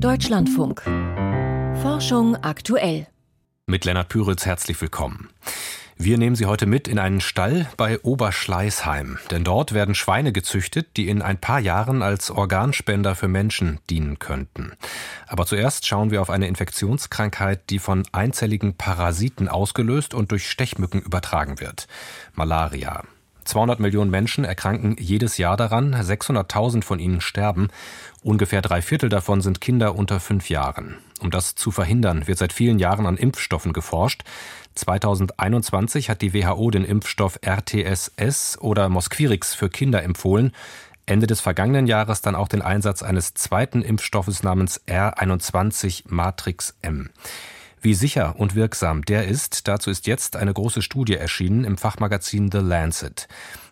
Deutschlandfunk. Forschung aktuell. Mit Lennart Püritz herzlich willkommen. Wir nehmen Sie heute mit in einen Stall bei Oberschleißheim, denn dort werden Schweine gezüchtet, die in ein paar Jahren als Organspender für Menschen dienen könnten. Aber zuerst schauen wir auf eine Infektionskrankheit, die von einzelligen Parasiten ausgelöst und durch Stechmücken übertragen wird. Malaria. 200 Millionen Menschen erkranken jedes Jahr daran, 600.000 von ihnen sterben. Ungefähr drei Viertel davon sind Kinder unter fünf Jahren. Um das zu verhindern, wird seit vielen Jahren an Impfstoffen geforscht. 2021 hat die WHO den Impfstoff RTSS oder Mosquirix für Kinder empfohlen. Ende des vergangenen Jahres dann auch den Einsatz eines zweiten Impfstoffes namens R21 Matrix M. Wie sicher und wirksam der ist, dazu ist jetzt eine große Studie erschienen im Fachmagazin The Lancet.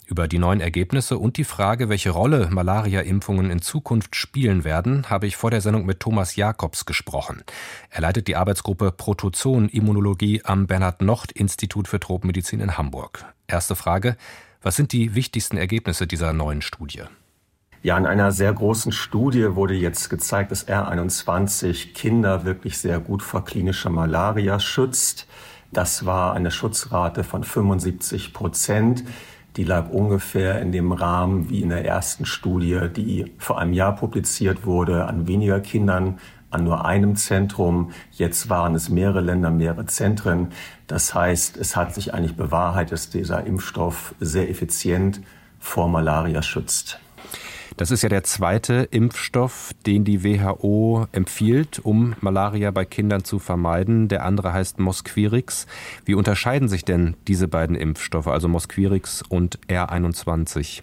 Über die neuen Ergebnisse und die Frage, welche Rolle Malaria-Impfungen in Zukunft spielen werden, habe ich vor der Sendung mit Thomas Jakobs gesprochen. Er leitet die Arbeitsgruppe Protozoen-Immunologie am Bernhard-Nocht-Institut für Tropenmedizin in Hamburg. Erste Frage. Was sind die wichtigsten Ergebnisse dieser neuen Studie? Ja, in einer sehr großen Studie wurde jetzt gezeigt, dass R21 Kinder wirklich sehr gut vor klinischer Malaria schützt. Das war eine Schutzrate von 75 Prozent. Die lag ungefähr in dem Rahmen wie in der ersten Studie, die vor einem Jahr publiziert wurde, an weniger Kindern, an nur einem Zentrum. Jetzt waren es mehrere Länder, mehrere Zentren. Das heißt, es hat sich eigentlich bewahrheitet, dass dieser Impfstoff sehr effizient vor Malaria schützt. Das ist ja der zweite Impfstoff, den die WHO empfiehlt, um Malaria bei Kindern zu vermeiden. Der andere heißt Mosquirix. Wie unterscheiden sich denn diese beiden Impfstoffe, also Mosquirix und R21?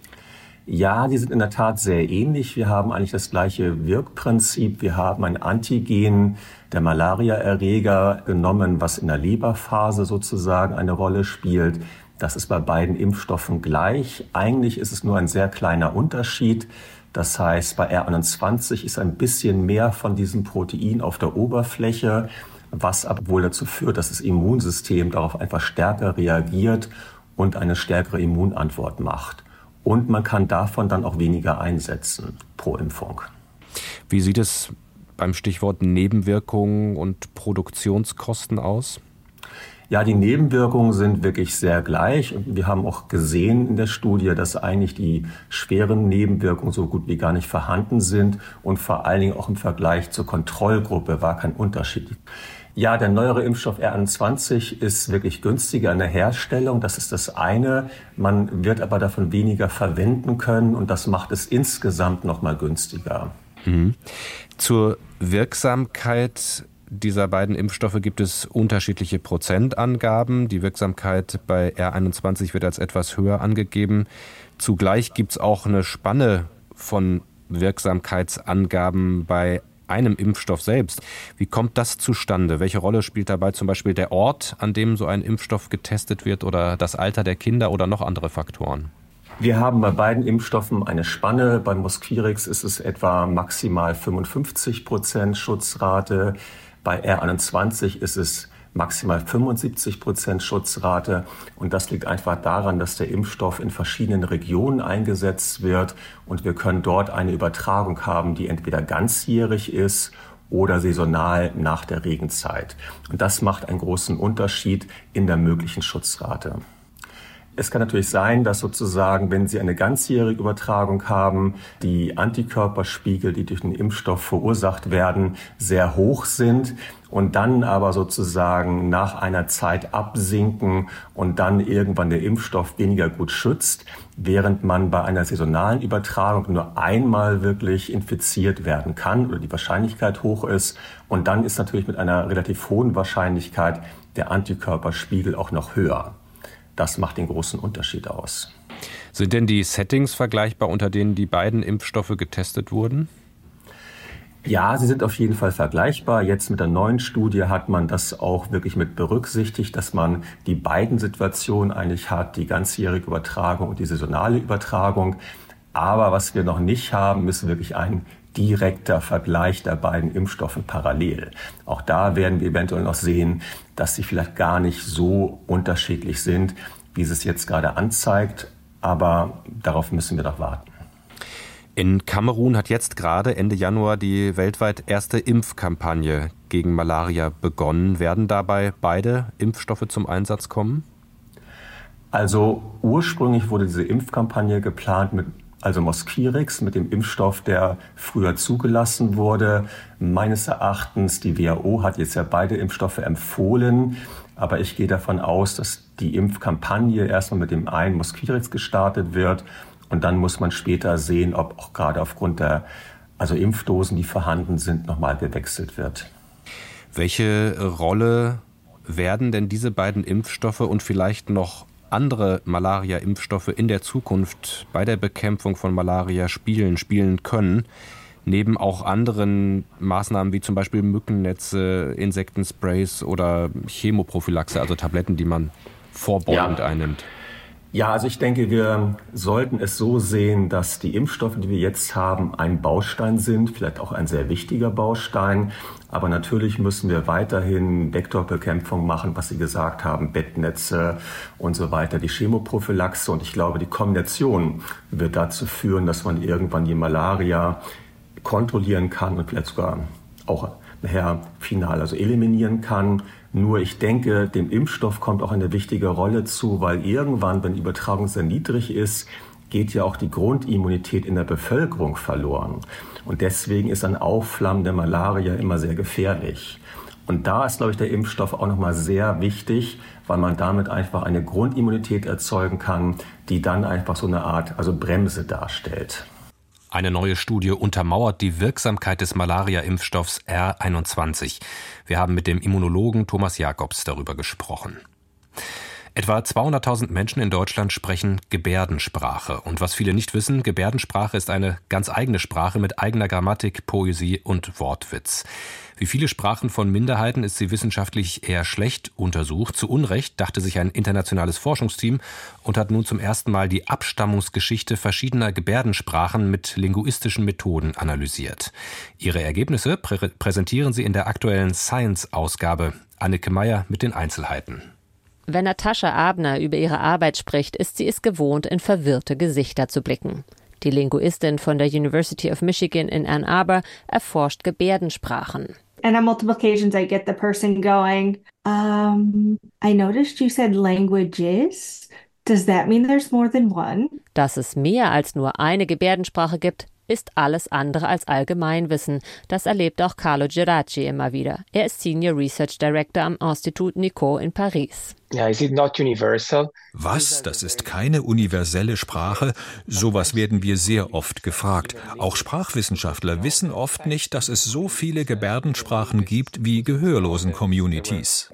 Ja, die sind in der Tat sehr ähnlich. Wir haben eigentlich das gleiche Wirkprinzip. Wir haben ein Antigen der Malariaerreger genommen, was in der Leberphase sozusagen eine Rolle spielt. Das ist bei beiden Impfstoffen gleich. Eigentlich ist es nur ein sehr kleiner Unterschied. Das heißt, bei R21 ist ein bisschen mehr von diesem Protein auf der Oberfläche, was aber wohl dazu führt, dass das Immunsystem darauf einfach stärker reagiert und eine stärkere Immunantwort macht. Und man kann davon dann auch weniger einsetzen pro Impfung. Wie sieht es beim Stichwort Nebenwirkungen und Produktionskosten aus? Ja, die Nebenwirkungen sind wirklich sehr gleich. Wir haben auch gesehen in der Studie, dass eigentlich die schweren Nebenwirkungen so gut wie gar nicht vorhanden sind. Und vor allen Dingen auch im Vergleich zur Kontrollgruppe war kein Unterschied. Ja, der neuere Impfstoff R21 ist wirklich günstiger in der Herstellung. Das ist das eine. Man wird aber davon weniger verwenden können und das macht es insgesamt nochmal günstiger. Mhm. Zur Wirksamkeit dieser beiden Impfstoffe gibt es unterschiedliche Prozentangaben. Die Wirksamkeit bei R21 wird als etwas höher angegeben. Zugleich gibt es auch eine Spanne von Wirksamkeitsangaben bei einem Impfstoff selbst. Wie kommt das zustande? Welche Rolle spielt dabei zum Beispiel der Ort, an dem so ein Impfstoff getestet wird oder das Alter der Kinder oder noch andere Faktoren? Wir haben bei beiden Impfstoffen eine Spanne. Beim Mosquirix ist es etwa maximal 55 Prozent Schutzrate. Bei R21 ist es maximal 75 Prozent Schutzrate. Und das liegt einfach daran, dass der Impfstoff in verschiedenen Regionen eingesetzt wird. Und wir können dort eine Übertragung haben, die entweder ganzjährig ist oder saisonal nach der Regenzeit. Und das macht einen großen Unterschied in der möglichen Schutzrate. Es kann natürlich sein, dass sozusagen, wenn Sie eine ganzjährige Übertragung haben, die Antikörperspiegel, die durch den Impfstoff verursacht werden, sehr hoch sind und dann aber sozusagen nach einer Zeit absinken und dann irgendwann der Impfstoff weniger gut schützt, während man bei einer saisonalen Übertragung nur einmal wirklich infiziert werden kann oder die Wahrscheinlichkeit hoch ist. Und dann ist natürlich mit einer relativ hohen Wahrscheinlichkeit der Antikörperspiegel auch noch höher. Das macht den großen Unterschied aus. Sind denn die Settings vergleichbar, unter denen die beiden Impfstoffe getestet wurden? Ja, sie sind auf jeden Fall vergleichbar. Jetzt mit der neuen Studie hat man das auch wirklich mit berücksichtigt, dass man die beiden Situationen eigentlich hat, die ganzjährige Übertragung und die saisonale Übertragung. Aber was wir noch nicht haben, ist wirklich ein direkter Vergleich der beiden Impfstoffe parallel. Auch da werden wir eventuell noch sehen, dass sie vielleicht gar nicht so unterschiedlich sind, wie es jetzt gerade anzeigt. Aber darauf müssen wir noch warten. In Kamerun hat jetzt gerade Ende Januar die weltweit erste Impfkampagne gegen Malaria begonnen. Werden dabei beide Impfstoffe zum Einsatz kommen? Also ursprünglich wurde diese Impfkampagne geplant mit also Mosquirix mit dem Impfstoff, der früher zugelassen wurde. Meines Erachtens, die WHO hat jetzt ja beide Impfstoffe empfohlen, aber ich gehe davon aus, dass die Impfkampagne erstmal mit dem einen Mosquirix gestartet wird und dann muss man später sehen, ob auch gerade aufgrund der also Impfdosen, die vorhanden sind, nochmal gewechselt wird. Welche Rolle werden denn diese beiden Impfstoffe und vielleicht noch andere Malaria-Impfstoffe in der Zukunft bei der Bekämpfung von Malaria spielen, spielen können, neben auch anderen Maßnahmen wie zum Beispiel Mückennetze, Insektensprays oder Chemoprophylaxe, also Tabletten, die man vorbeugend ja. einnimmt? Ja, also ich denke, wir sollten es so sehen, dass die Impfstoffe, die wir jetzt haben, ein Baustein sind, vielleicht auch ein sehr wichtiger Baustein. Aber natürlich müssen wir weiterhin Vektorbekämpfung machen, was Sie gesagt haben, Bettnetze und so weiter, die Chemoprophylaxe. Und ich glaube, die Kombination wird dazu führen, dass man irgendwann die Malaria kontrollieren kann und vielleicht sogar auch nachher final also eliminieren kann. Nur ich denke, dem Impfstoff kommt auch eine wichtige Rolle zu, weil irgendwann, wenn die Übertragung sehr niedrig ist, geht ja auch die Grundimmunität in der Bevölkerung verloren. Und deswegen ist ein Aufflammen der Malaria immer sehr gefährlich. Und da ist, glaube ich, der Impfstoff auch nochmal sehr wichtig, weil man damit einfach eine Grundimmunität erzeugen kann, die dann einfach so eine Art, also Bremse darstellt. Eine neue Studie untermauert die Wirksamkeit des Malaria-Impfstoffs R21. Wir haben mit dem Immunologen Thomas Jakobs darüber gesprochen. Etwa 200.000 Menschen in Deutschland sprechen Gebärdensprache. Und was viele nicht wissen, Gebärdensprache ist eine ganz eigene Sprache mit eigener Grammatik, Poesie und Wortwitz. Wie viele Sprachen von Minderheiten ist sie wissenschaftlich eher schlecht untersucht. Zu Unrecht dachte sich ein internationales Forschungsteam und hat nun zum ersten Mal die Abstammungsgeschichte verschiedener Gebärdensprachen mit linguistischen Methoden analysiert. Ihre Ergebnisse prä präsentieren sie in der aktuellen Science-Ausgabe. Anneke Meyer mit den Einzelheiten. Wenn Natascha Abner über ihre Arbeit spricht, ist sie es gewohnt, in verwirrte Gesichter zu blicken. Die Linguistin von der University of Michigan in Ann Arbor erforscht Gebärdensprachen. And on multiple occasions I get the person going, um, I noticed you said languages. Does that mean there's more than one? Dass es mehr als nur eine Gebärdensprache gibt, ist alles andere als Allgemeinwissen. Das erlebt auch Carlo Geraci immer wieder. Er ist Senior Research Director am Institut Nico in Paris. Was? Das ist keine universelle Sprache? Sowas werden wir sehr oft gefragt. Auch Sprachwissenschaftler wissen oft nicht, dass es so viele Gebärdensprachen gibt wie Gehörlosen-Communities.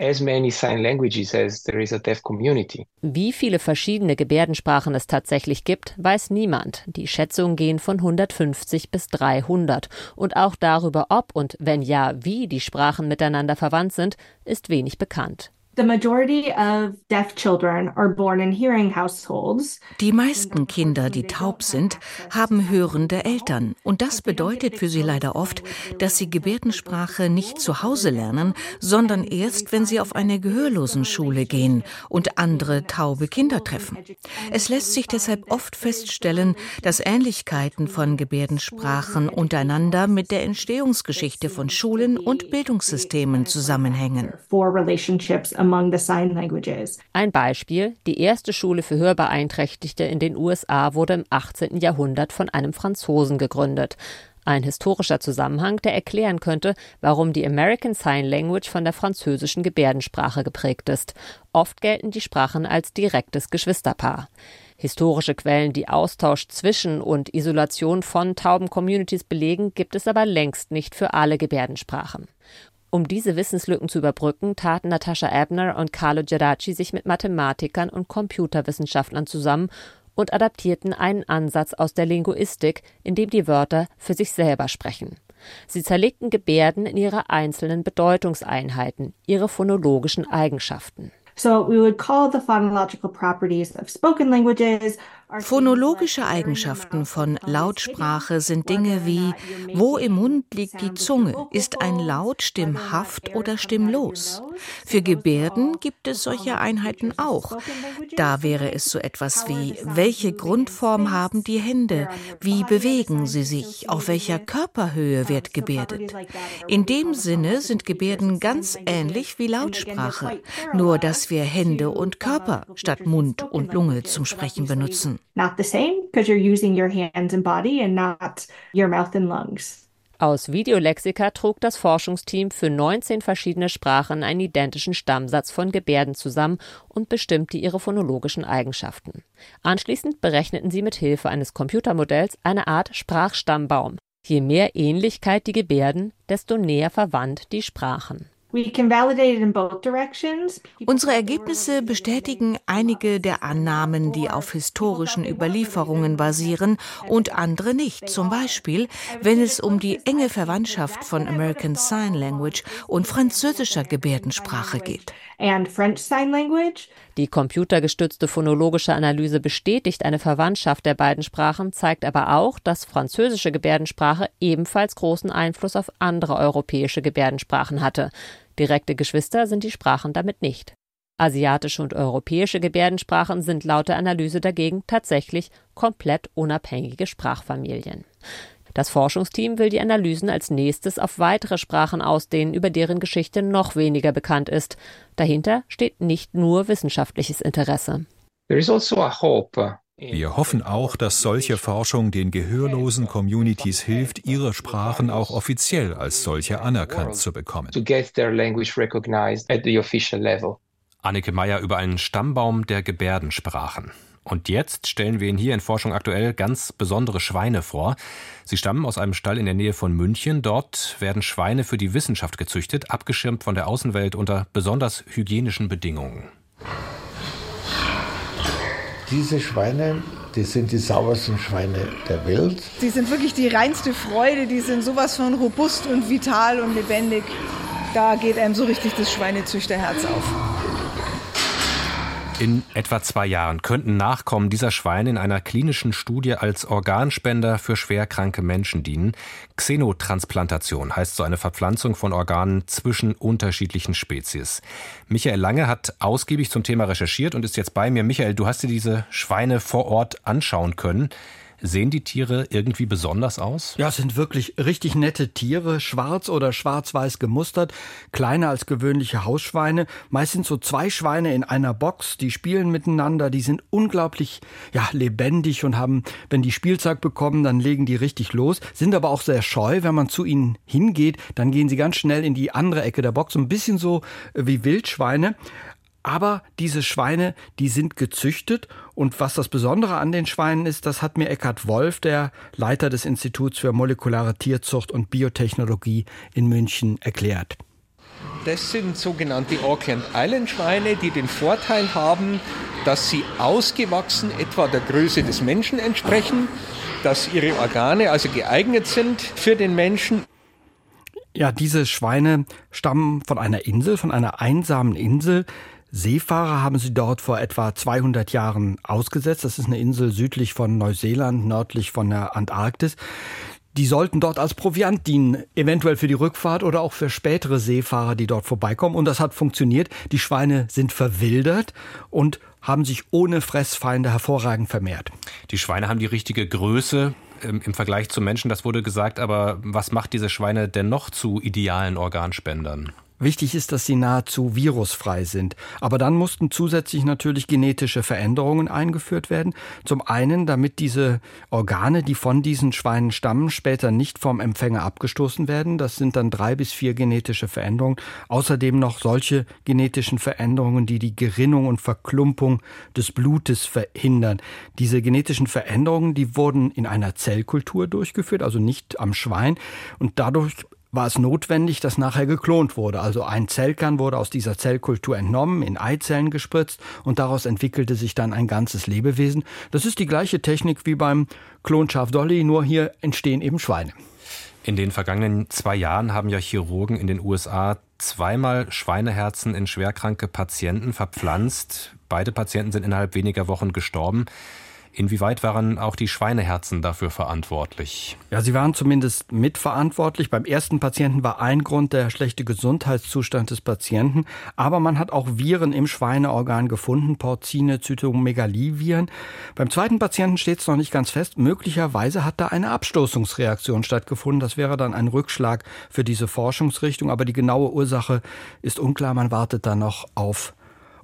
Wie viele verschiedene Gebärdensprachen es tatsächlich gibt, weiß niemand. Die Schätzungen gehen von 150 bis 300. Und auch darüber, ob und wenn ja, wie die Sprachen miteinander verwandt sind, ist wenig bekannt. The majority of deaf children are born in hearing households. Die meisten Kinder, die taub sind, haben hörende Eltern. Und das bedeutet für sie leider oft, dass sie Gebärdensprache nicht zu Hause lernen, sondern erst, wenn sie auf eine Gehörlosenschule gehen und andere taube Kinder treffen. Es lässt sich deshalb oft feststellen, dass Ähnlichkeiten von Gebärdensprachen untereinander mit der Entstehungsgeschichte von Schulen und Bildungssystemen zusammenhängen among the sign languages. Ein Beispiel, die erste Schule für Hörbeeinträchtigte in den USA wurde im 18. Jahrhundert von einem Franzosen gegründet. Ein historischer Zusammenhang, der erklären könnte, warum die American Sign Language von der französischen Gebärdensprache geprägt ist. Oft gelten die Sprachen als direktes Geschwisterpaar. Historische Quellen, die Austausch zwischen und Isolation von tauben Communities belegen, gibt es aber längst nicht für alle Gebärdensprachen. Um diese Wissenslücken zu überbrücken, taten Natascha Abner und Carlo Geraci sich mit Mathematikern und Computerwissenschaftlern zusammen und adaptierten einen Ansatz aus der Linguistik, in dem die Wörter für sich selber sprechen. Sie zerlegten Gebärden in ihre einzelnen Bedeutungseinheiten, ihre phonologischen Eigenschaften. So we would call the phonological properties of spoken languages Phonologische Eigenschaften von Lautsprache sind Dinge wie, wo im Mund liegt die Zunge? Ist ein Laut stimmhaft oder stimmlos? Für Gebärden gibt es solche Einheiten auch. Da wäre es so etwas wie, welche Grundform haben die Hände? Wie bewegen sie sich? Auf welcher Körperhöhe wird gebärdet? In dem Sinne sind Gebärden ganz ähnlich wie Lautsprache, nur dass wir Hände und Körper statt Mund und Lunge zum Sprechen benutzen not the same because you're using your hands and body and not your mouth and lungs. Aus Videolexika trug das Forschungsteam für 19 verschiedene Sprachen einen identischen Stammsatz von Gebärden zusammen und bestimmte ihre phonologischen Eigenschaften. Anschließend berechneten sie mit Hilfe eines Computermodells eine Art Sprachstammbaum. Je mehr Ähnlichkeit die Gebärden, desto näher verwandt die Sprachen. Unsere Ergebnisse bestätigen einige der Annahmen, die auf historischen Überlieferungen basieren und andere nicht. Zum Beispiel, wenn es um die enge Verwandtschaft von American Sign Language und französischer Gebärdensprache geht. Die computergestützte phonologische Analyse bestätigt eine Verwandtschaft der beiden Sprachen, zeigt aber auch, dass französische Gebärdensprache ebenfalls großen Einfluss auf andere europäische Gebärdensprachen hatte. Direkte Geschwister sind die Sprachen damit nicht. Asiatische und europäische Gebärdensprachen sind laut der Analyse dagegen tatsächlich komplett unabhängige Sprachfamilien. Das Forschungsteam will die Analysen als nächstes auf weitere Sprachen ausdehnen, über deren Geschichte noch weniger bekannt ist. Dahinter steht nicht nur wissenschaftliches Interesse. There is also a hope wir hoffen auch, dass solche Forschung den gehörlosen Communities hilft, ihre Sprachen auch offiziell als solche anerkannt zu bekommen. Anneke Meyer über einen Stammbaum der Gebärdensprachen. Und jetzt stellen wir Ihnen hier in Forschung aktuell ganz besondere Schweine vor. Sie stammen aus einem Stall in der Nähe von München. Dort werden Schweine für die Wissenschaft gezüchtet, abgeschirmt von der Außenwelt unter besonders hygienischen Bedingungen. Diese Schweine, die sind die saubersten Schweine der Welt. Die sind wirklich die reinste Freude, die sind sowas von robust und vital und lebendig. Da geht einem so richtig das Schweinezüchterherz auf. In etwa zwei Jahren könnten Nachkommen dieser Schweine in einer klinischen Studie als Organspender für schwerkranke Menschen dienen. Xenotransplantation heißt so eine Verpflanzung von Organen zwischen unterschiedlichen Spezies. Michael Lange hat ausgiebig zum Thema recherchiert und ist jetzt bei mir. Michael, du hast dir diese Schweine vor Ort anschauen können. Sehen die Tiere irgendwie besonders aus? Ja, es sind wirklich richtig nette Tiere, schwarz oder schwarz-weiß gemustert, kleiner als gewöhnliche Hausschweine. Meist sind so zwei Schweine in einer Box, die spielen miteinander, die sind unglaublich ja, lebendig und haben, wenn die Spielzeug bekommen, dann legen die richtig los, sind aber auch sehr scheu, wenn man zu ihnen hingeht, dann gehen sie ganz schnell in die andere Ecke der Box, ein bisschen so wie Wildschweine. Aber diese Schweine, die sind gezüchtet. Und was das Besondere an den Schweinen ist, das hat mir Eckhard Wolf, der Leiter des Instituts für molekulare Tierzucht und Biotechnologie in München, erklärt. Das sind sogenannte Auckland Island Schweine, die den Vorteil haben, dass sie ausgewachsen etwa der Größe des Menschen entsprechen, dass ihre Organe also geeignet sind für den Menschen. Ja, diese Schweine stammen von einer Insel, von einer einsamen Insel, Seefahrer haben sie dort vor etwa 200 Jahren ausgesetzt. Das ist eine Insel südlich von Neuseeland, nördlich von der Antarktis. Die sollten dort als Proviant dienen, eventuell für die Rückfahrt oder auch für spätere Seefahrer, die dort vorbeikommen. Und das hat funktioniert. Die Schweine sind verwildert und haben sich ohne Fressfeinde hervorragend vermehrt. Die Schweine haben die richtige Größe im, im Vergleich zu Menschen, das wurde gesagt. Aber was macht diese Schweine denn noch zu idealen Organspendern? Wichtig ist, dass sie nahezu virusfrei sind. Aber dann mussten zusätzlich natürlich genetische Veränderungen eingeführt werden. Zum einen, damit diese Organe, die von diesen Schweinen stammen, später nicht vom Empfänger abgestoßen werden. Das sind dann drei bis vier genetische Veränderungen. Außerdem noch solche genetischen Veränderungen, die die Gerinnung und Verklumpung des Blutes verhindern. Diese genetischen Veränderungen, die wurden in einer Zellkultur durchgeführt, also nicht am Schwein. Und dadurch war es notwendig, dass nachher geklont wurde. Also ein Zellkern wurde aus dieser Zellkultur entnommen, in Eizellen gespritzt und daraus entwickelte sich dann ein ganzes Lebewesen. Das ist die gleiche Technik wie beim Klonschaf Dolly, nur hier entstehen eben Schweine. In den vergangenen zwei Jahren haben ja Chirurgen in den USA zweimal Schweineherzen in schwerkranke Patienten verpflanzt. Beide Patienten sind innerhalb weniger Wochen gestorben. Inwieweit waren auch die Schweineherzen dafür verantwortlich? Ja, sie waren zumindest mitverantwortlich. Beim ersten Patienten war ein Grund der schlechte Gesundheitszustand des Patienten. Aber man hat auch Viren im Schweineorgan gefunden, Porcine Zytomegalie-Viren. Beim zweiten Patienten steht es noch nicht ganz fest. Möglicherweise hat da eine Abstoßungsreaktion stattgefunden. Das wäre dann ein Rückschlag für diese Forschungsrichtung. Aber die genaue Ursache ist unklar. Man wartet da noch auf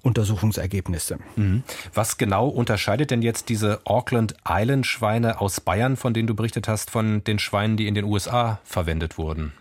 Untersuchungsergebnisse. Mhm. Was genau unterscheidet denn jetzt diese Auckland Island Schweine aus Bayern, von denen du berichtet hast, von den Schweinen, die in den USA verwendet wurden?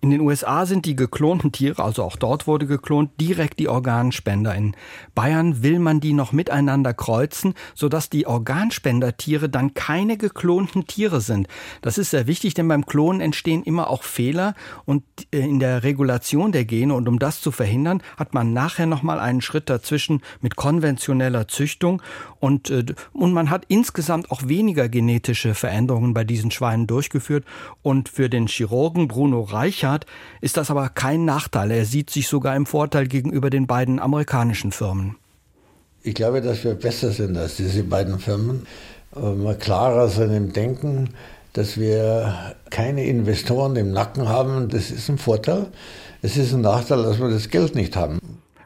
In den USA sind die geklonten Tiere, also auch dort wurde geklont, direkt die Organspender. In Bayern will man die noch miteinander kreuzen, sodass die Organspendertiere dann keine geklonten Tiere sind. Das ist sehr wichtig, denn beim Klonen entstehen immer auch Fehler und äh, in der Regulation der Gene. Und um das zu verhindern, hat man nachher nochmal einen Schritt dazwischen mit konventioneller Züchtung. Und, äh, und man hat insgesamt auch weniger genetische Veränderungen bei diesen Schweinen durchgeführt. Und für den Chirurgen Bruno Reicher Richard ist das aber kein Nachteil. Er sieht sich sogar im Vorteil gegenüber den beiden amerikanischen Firmen. Ich glaube, dass wir besser sind als diese beiden Firmen. Wir klarer sind im Denken, dass wir keine Investoren im Nacken haben. Das ist ein Vorteil. Es ist ein Nachteil, dass wir das Geld nicht haben.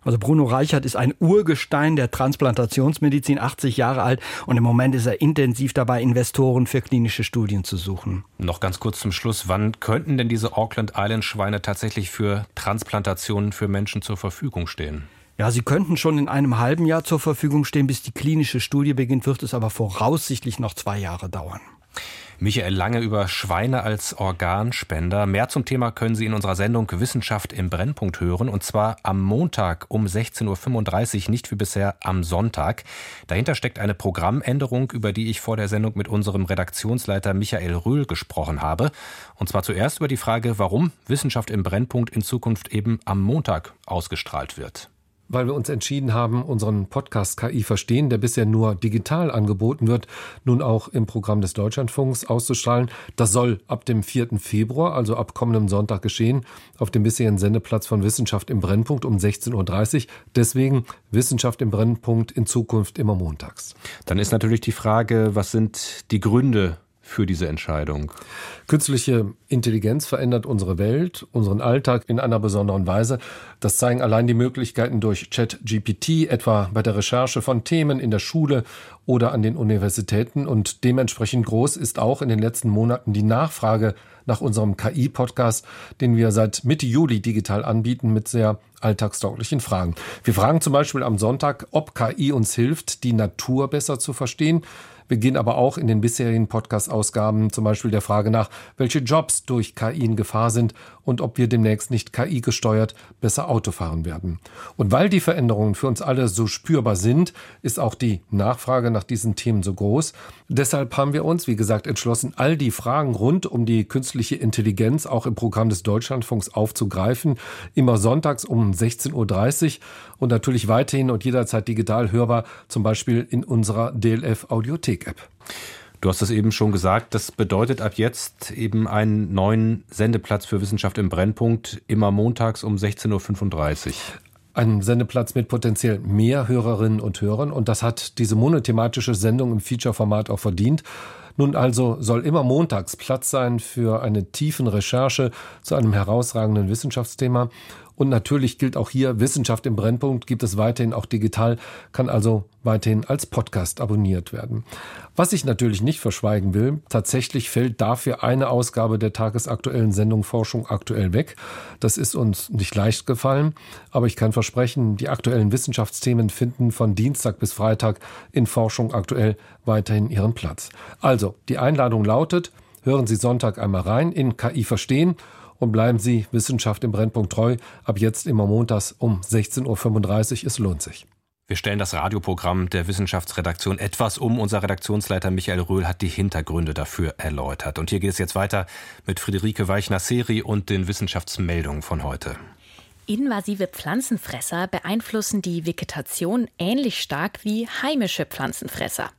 Also Bruno Reichert ist ein Urgestein der Transplantationsmedizin, 80 Jahre alt und im Moment ist er intensiv dabei, Investoren für klinische Studien zu suchen. Noch ganz kurz zum Schluss, wann könnten denn diese Auckland Island Schweine tatsächlich für Transplantationen für Menschen zur Verfügung stehen? Ja, sie könnten schon in einem halben Jahr zur Verfügung stehen, bis die klinische Studie beginnt, wird es aber voraussichtlich noch zwei Jahre dauern. Michael Lange über Schweine als Organspender. Mehr zum Thema können Sie in unserer Sendung Wissenschaft im Brennpunkt hören. Und zwar am Montag um 16.35 Uhr, nicht wie bisher am Sonntag. Dahinter steckt eine Programmänderung, über die ich vor der Sendung mit unserem Redaktionsleiter Michael Rühl gesprochen habe. Und zwar zuerst über die Frage, warum Wissenschaft im Brennpunkt in Zukunft eben am Montag ausgestrahlt wird weil wir uns entschieden haben, unseren Podcast KI verstehen, der bisher nur digital angeboten wird, nun auch im Programm des Deutschlandfunks auszustrahlen. Das soll ab dem 4. Februar, also ab kommendem Sonntag geschehen, auf dem bisherigen Sendeplatz von Wissenschaft im Brennpunkt um 16.30 Uhr. Deswegen Wissenschaft im Brennpunkt in Zukunft immer montags. Dann ist natürlich die Frage, was sind die Gründe für diese Entscheidung? Künstliche Intelligenz verändert unsere Welt, unseren Alltag in einer besonderen Weise. Das zeigen allein die Möglichkeiten durch ChatGPT, etwa bei der Recherche von Themen in der Schule oder an den Universitäten. Und dementsprechend groß ist auch in den letzten Monaten die Nachfrage nach unserem KI-Podcast, den wir seit Mitte Juli digital anbieten mit sehr alltagstauglichen Fragen. Wir fragen zum Beispiel am Sonntag, ob KI uns hilft, die Natur besser zu verstehen. Wir gehen aber auch in den bisherigen Podcast-Ausgaben zum Beispiel der Frage nach, welche Jobs durch KI in Gefahr sind und ob wir demnächst nicht KI gesteuert besser Auto fahren werden. Und weil die Veränderungen für uns alle so spürbar sind, ist auch die Nachfrage nach diesen Themen so groß. Deshalb haben wir uns, wie gesagt, entschlossen, all die Fragen rund um die künstliche Intelligenz auch im Programm des Deutschlandfunks aufzugreifen. Immer sonntags um 16.30 Uhr und natürlich weiterhin und jederzeit digital hörbar, zum Beispiel in unserer DLF Audiothek App. Du hast es eben schon gesagt, das bedeutet ab jetzt eben einen neuen Sendeplatz für Wissenschaft im Brennpunkt, immer montags um 16.35 Uhr. Ein Sendeplatz mit potenziell mehr Hörerinnen und Hörern und das hat diese monothematische Sendung im Feature-Format auch verdient. Nun also soll immer montags Platz sein für eine tiefen Recherche zu einem herausragenden Wissenschaftsthema und natürlich gilt auch hier, Wissenschaft im Brennpunkt gibt es weiterhin auch digital, kann also weiterhin als Podcast abonniert werden. Was ich natürlich nicht verschweigen will, tatsächlich fällt dafür eine Ausgabe der tagesaktuellen Sendung Forschung aktuell weg. Das ist uns nicht leicht gefallen, aber ich kann versprechen, die aktuellen Wissenschaftsthemen finden von Dienstag bis Freitag in Forschung aktuell weiterhin ihren Platz. Also, die Einladung lautet, hören Sie Sonntag einmal rein in KI verstehen und bleiben Sie Wissenschaft im Brennpunkt treu. Ab jetzt immer montags um 16.35 Uhr. Es lohnt sich. Wir stellen das Radioprogramm der Wissenschaftsredaktion etwas um. Unser Redaktionsleiter Michael Röhl hat die Hintergründe dafür erläutert. Und hier geht es jetzt weiter mit Friederike Weichner-Seri und den Wissenschaftsmeldungen von heute. Invasive Pflanzenfresser beeinflussen die Vegetation ähnlich stark wie heimische Pflanzenfresser.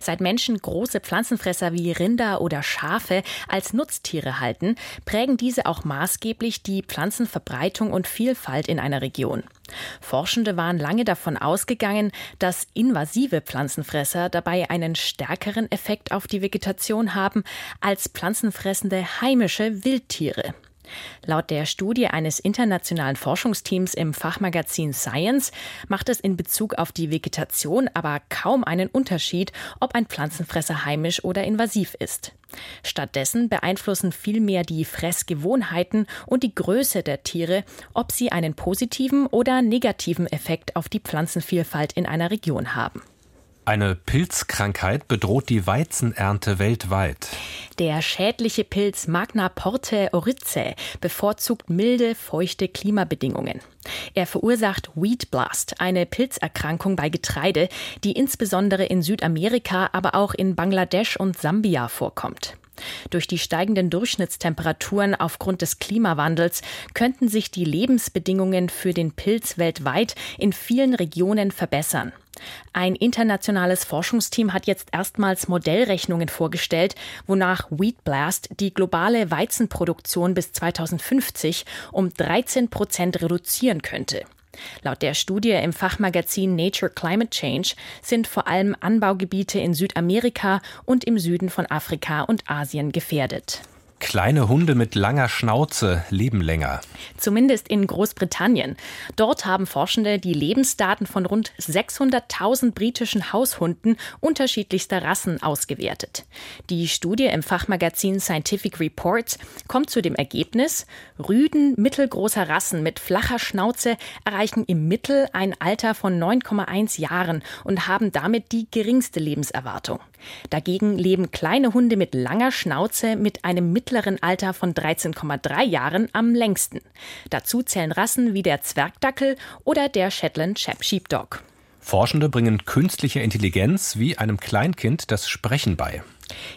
Seit Menschen große Pflanzenfresser wie Rinder oder Schafe als Nutztiere halten, prägen diese auch maßgeblich die Pflanzenverbreitung und Vielfalt in einer Region. Forschende waren lange davon ausgegangen, dass invasive Pflanzenfresser dabei einen stärkeren Effekt auf die Vegetation haben als pflanzenfressende heimische Wildtiere. Laut der Studie eines internationalen Forschungsteams im Fachmagazin Science macht es in Bezug auf die Vegetation aber kaum einen Unterschied, ob ein Pflanzenfresser heimisch oder invasiv ist. Stattdessen beeinflussen vielmehr die Fressgewohnheiten und die Größe der Tiere, ob sie einen positiven oder negativen Effekt auf die Pflanzenvielfalt in einer Region haben. Eine Pilzkrankheit bedroht die Weizenernte weltweit. Der schädliche Pilz Magna Porte Oryzae bevorzugt milde, feuchte Klimabedingungen. Er verursacht Wheat Blast, eine Pilzerkrankung bei Getreide, die insbesondere in Südamerika, aber auch in Bangladesch und Sambia vorkommt. Durch die steigenden Durchschnittstemperaturen aufgrund des Klimawandels könnten sich die Lebensbedingungen für den Pilz weltweit in vielen Regionen verbessern. Ein internationales Forschungsteam hat jetzt erstmals Modellrechnungen vorgestellt, wonach Wheat Blast die globale Weizenproduktion bis 2050 um 13 Prozent reduzieren könnte. Laut der Studie im Fachmagazin Nature Climate Change sind vor allem Anbaugebiete in Südamerika und im Süden von Afrika und Asien gefährdet. Kleine Hunde mit langer Schnauze leben länger. Zumindest in Großbritannien. Dort haben Forschende die Lebensdaten von rund 600.000 britischen Haushunden unterschiedlichster Rassen ausgewertet. Die Studie im Fachmagazin Scientific Reports kommt zu dem Ergebnis, Rüden mittelgroßer Rassen mit flacher Schnauze erreichen im Mittel ein Alter von 9,1 Jahren und haben damit die geringste Lebenserwartung. Dagegen leben kleine Hunde mit langer Schnauze mit einem mittleren Alter von 13,3 Jahren am längsten. Dazu zählen Rassen wie der Zwergdackel oder der Shetland Sheepdog. Forschende bringen künstliche Intelligenz wie einem Kleinkind das Sprechen bei.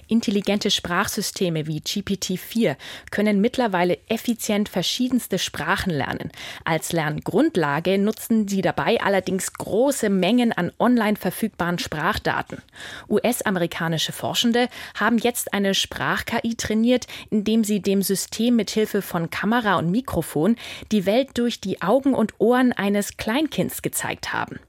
Intelligente Sprachsysteme wie GPT-4 können mittlerweile effizient verschiedenste Sprachen lernen. Als Lerngrundlage nutzen sie dabei allerdings große Mengen an online verfügbaren Sprachdaten. US-amerikanische Forschende haben jetzt eine Sprach-KI trainiert, indem sie dem System mithilfe von Kamera und Mikrofon die Welt durch die Augen und Ohren eines Kleinkinds gezeigt haben.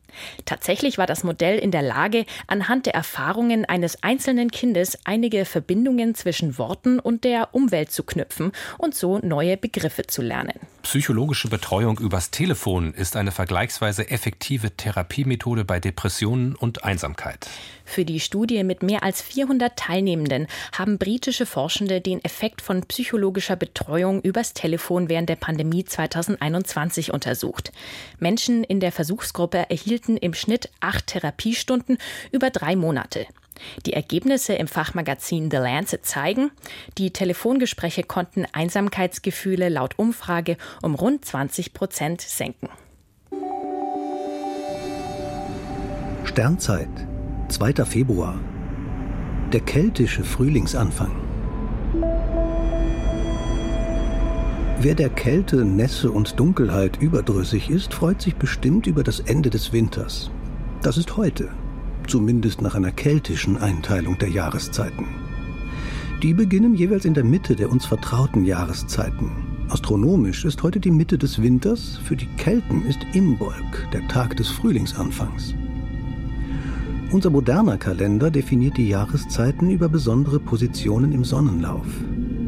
Tatsächlich war das Modell in der Lage, anhand der Erfahrungen eines einzelnen Kindes einige Verbindungen zwischen Worten und der Umwelt zu knüpfen und so neue Begriffe zu lernen. Psychologische Betreuung übers Telefon ist eine vergleichsweise effektive Therapiemethode bei Depressionen und Einsamkeit. Für die Studie mit mehr als 400 Teilnehmenden haben britische Forschende den Effekt von psychologischer Betreuung übers Telefon während der Pandemie 2021 untersucht. Menschen in der Versuchsgruppe erhielten im Schnitt acht Therapiestunden über drei Monate. Die Ergebnisse im Fachmagazin The Lancet zeigen, die Telefongespräche konnten Einsamkeitsgefühle laut Umfrage um rund 20 Prozent senken. Sternzeit, 2. Februar. Der keltische Frühlingsanfang. Wer der Kälte, Nässe und Dunkelheit überdrüssig ist, freut sich bestimmt über das Ende des Winters. Das ist heute, zumindest nach einer keltischen Einteilung der Jahreszeiten. Die beginnen jeweils in der Mitte der uns vertrauten Jahreszeiten. Astronomisch ist heute die Mitte des Winters, für die Kelten ist Imbolg, der Tag des Frühlingsanfangs. Unser moderner Kalender definiert die Jahreszeiten über besondere Positionen im Sonnenlauf.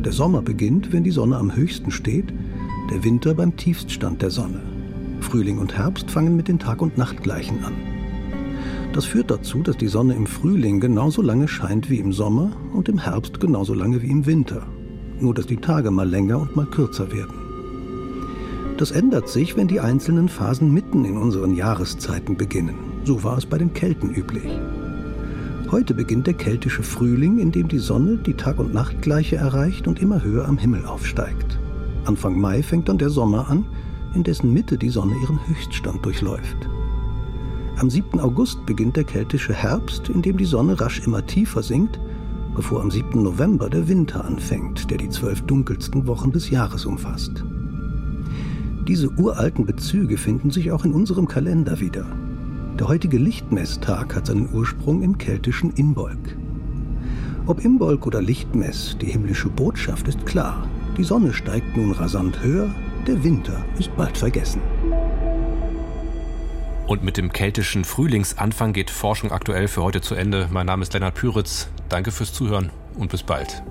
Der Sommer beginnt, wenn die Sonne am höchsten steht, der Winter beim Tiefststand der Sonne. Frühling und Herbst fangen mit den Tag- und Nachtgleichen an. Das führt dazu, dass die Sonne im Frühling genauso lange scheint wie im Sommer und im Herbst genauso lange wie im Winter. Nur dass die Tage mal länger und mal kürzer werden. Das ändert sich, wenn die einzelnen Phasen mitten in unseren Jahreszeiten beginnen. So war es bei den Kelten üblich. Heute beginnt der keltische Frühling, in dem die Sonne die Tag- und Nachtgleiche erreicht und immer höher am Himmel aufsteigt. Anfang Mai fängt dann der Sommer an, in dessen Mitte die Sonne ihren Höchststand durchläuft. Am 7. August beginnt der keltische Herbst, in dem die Sonne rasch immer tiefer sinkt, bevor am 7. November der Winter anfängt, der die zwölf dunkelsten Wochen des Jahres umfasst. Diese uralten Bezüge finden sich auch in unserem Kalender wieder. Der heutige Lichtmesstag hat seinen Ursprung im keltischen Imbolg. Ob Imbolg oder Lichtmess, die himmlische Botschaft ist klar. Die Sonne steigt nun rasant höher, der Winter ist bald vergessen. Und mit dem keltischen Frühlingsanfang geht Forschung aktuell für heute zu Ende. Mein Name ist Lennart Püritz. Danke fürs Zuhören und bis bald.